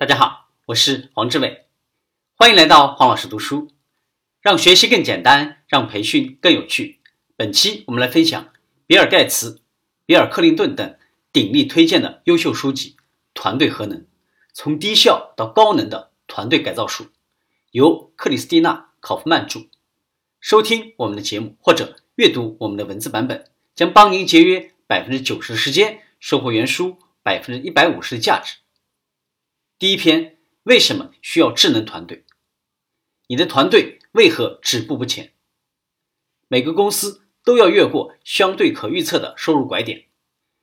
大家好，我是黄志伟，欢迎来到黄老师读书，让学习更简单，让培训更有趣。本期我们来分享比尔·盖茨、比尔·克林顿等鼎力推荐的优秀书籍《团队核能：从低效到高能的团队改造术》，由克里斯蒂娜·考夫曼著。收听我们的节目或者阅读我们的文字版本，将帮您节约百分之九十的时间，收获原书百分之一百五十的价值。第一篇，为什么需要智能团队？你的团队为何止步不前？每个公司都要越过相对可预测的收入拐点，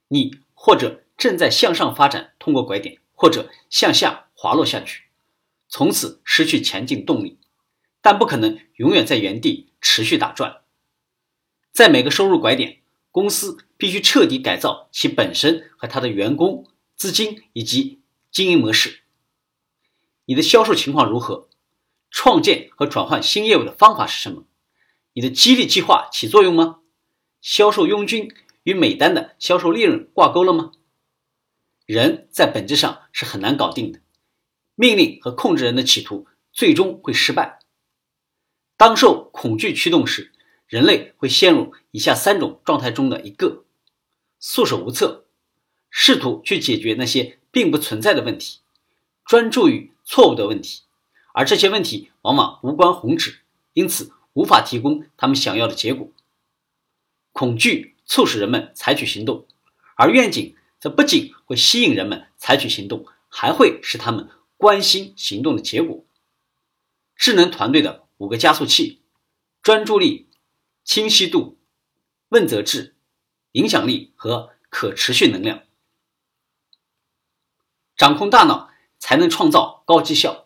你或者正在向上发展，通过拐点，或者向下滑落下去，从此失去前进动力，但不可能永远在原地持续打转。在每个收入拐点，公司必须彻底改造其本身和他的员工、资金以及经营模式。你的销售情况如何？创建和转换新业务的方法是什么？你的激励计划起作用吗？销售佣金与每单的销售利润挂钩了吗？人在本质上是很难搞定的，命令和控制人的企图最终会失败。当受恐惧驱动时，人类会陷入以下三种状态中的一个：束手无策，试图去解决那些并不存在的问题，专注于。错误的问题，而这些问题往往无关宏旨，因此无法提供他们想要的结果。恐惧促使人们采取行动，而愿景则不仅会吸引人们采取行动，还会使他们关心行动的结果。智能团队的五个加速器：专注力、清晰度、问责制、影响力和可持续能量。掌控大脑。才能创造高绩效。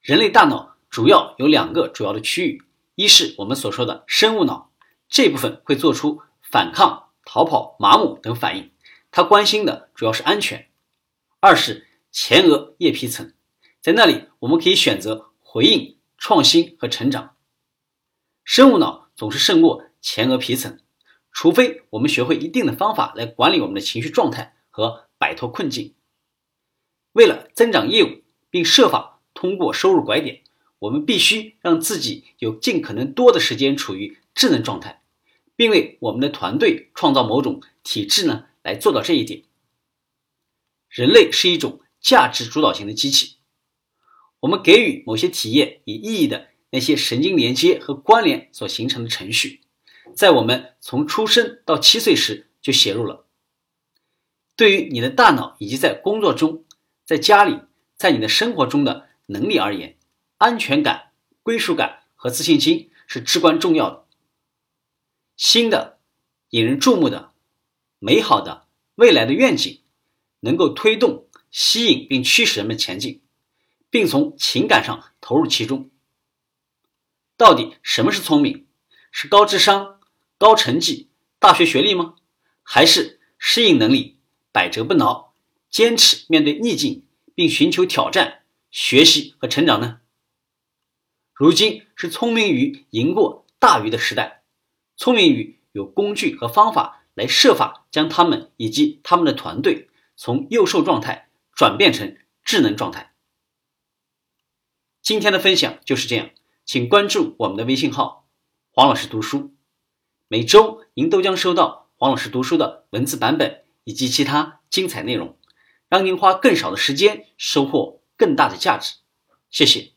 人类大脑主要有两个主要的区域，一是我们所说的生物脑，这部分会做出反抗、逃跑、麻木等反应，它关心的主要是安全；二是前额叶皮层，在那里我们可以选择回应、创新和成长。生物脑总是胜过前额皮层，除非我们学会一定的方法来管理我们的情绪状态和摆脱困境。为了增长业务，并设法通过收入拐点，我们必须让自己有尽可能多的时间处于智能状态，并为我们的团队创造某种体制呢，来做到这一点。人类是一种价值主导型的机器，我们给予某些体验以意义的那些神经连接和关联所形成的程序，在我们从出生到七岁时就写入了。对于你的大脑以及在工作中。在家里，在你的生活中的能力而言，安全感、归属感和自信心是至关重要的。新的、引人注目的、美好的未来的愿景，能够推动、吸引并驱使人们前进，并从情感上投入其中。到底什么是聪明？是高智商、高成绩、大学学历吗？还是适应能力、百折不挠？坚持面对逆境，并寻求挑战、学习和成长呢？如今是聪明鱼赢过大鱼的时代，聪明鱼有工具和方法来设法将他们以及他们的团队从幼兽状态转变成智能状态。今天的分享就是这样，请关注我们的微信号“黄老师读书”，每周您都将收到黄老师读书的文字版本以及其他精彩内容。让您花更少的时间，收获更大的价值。谢谢。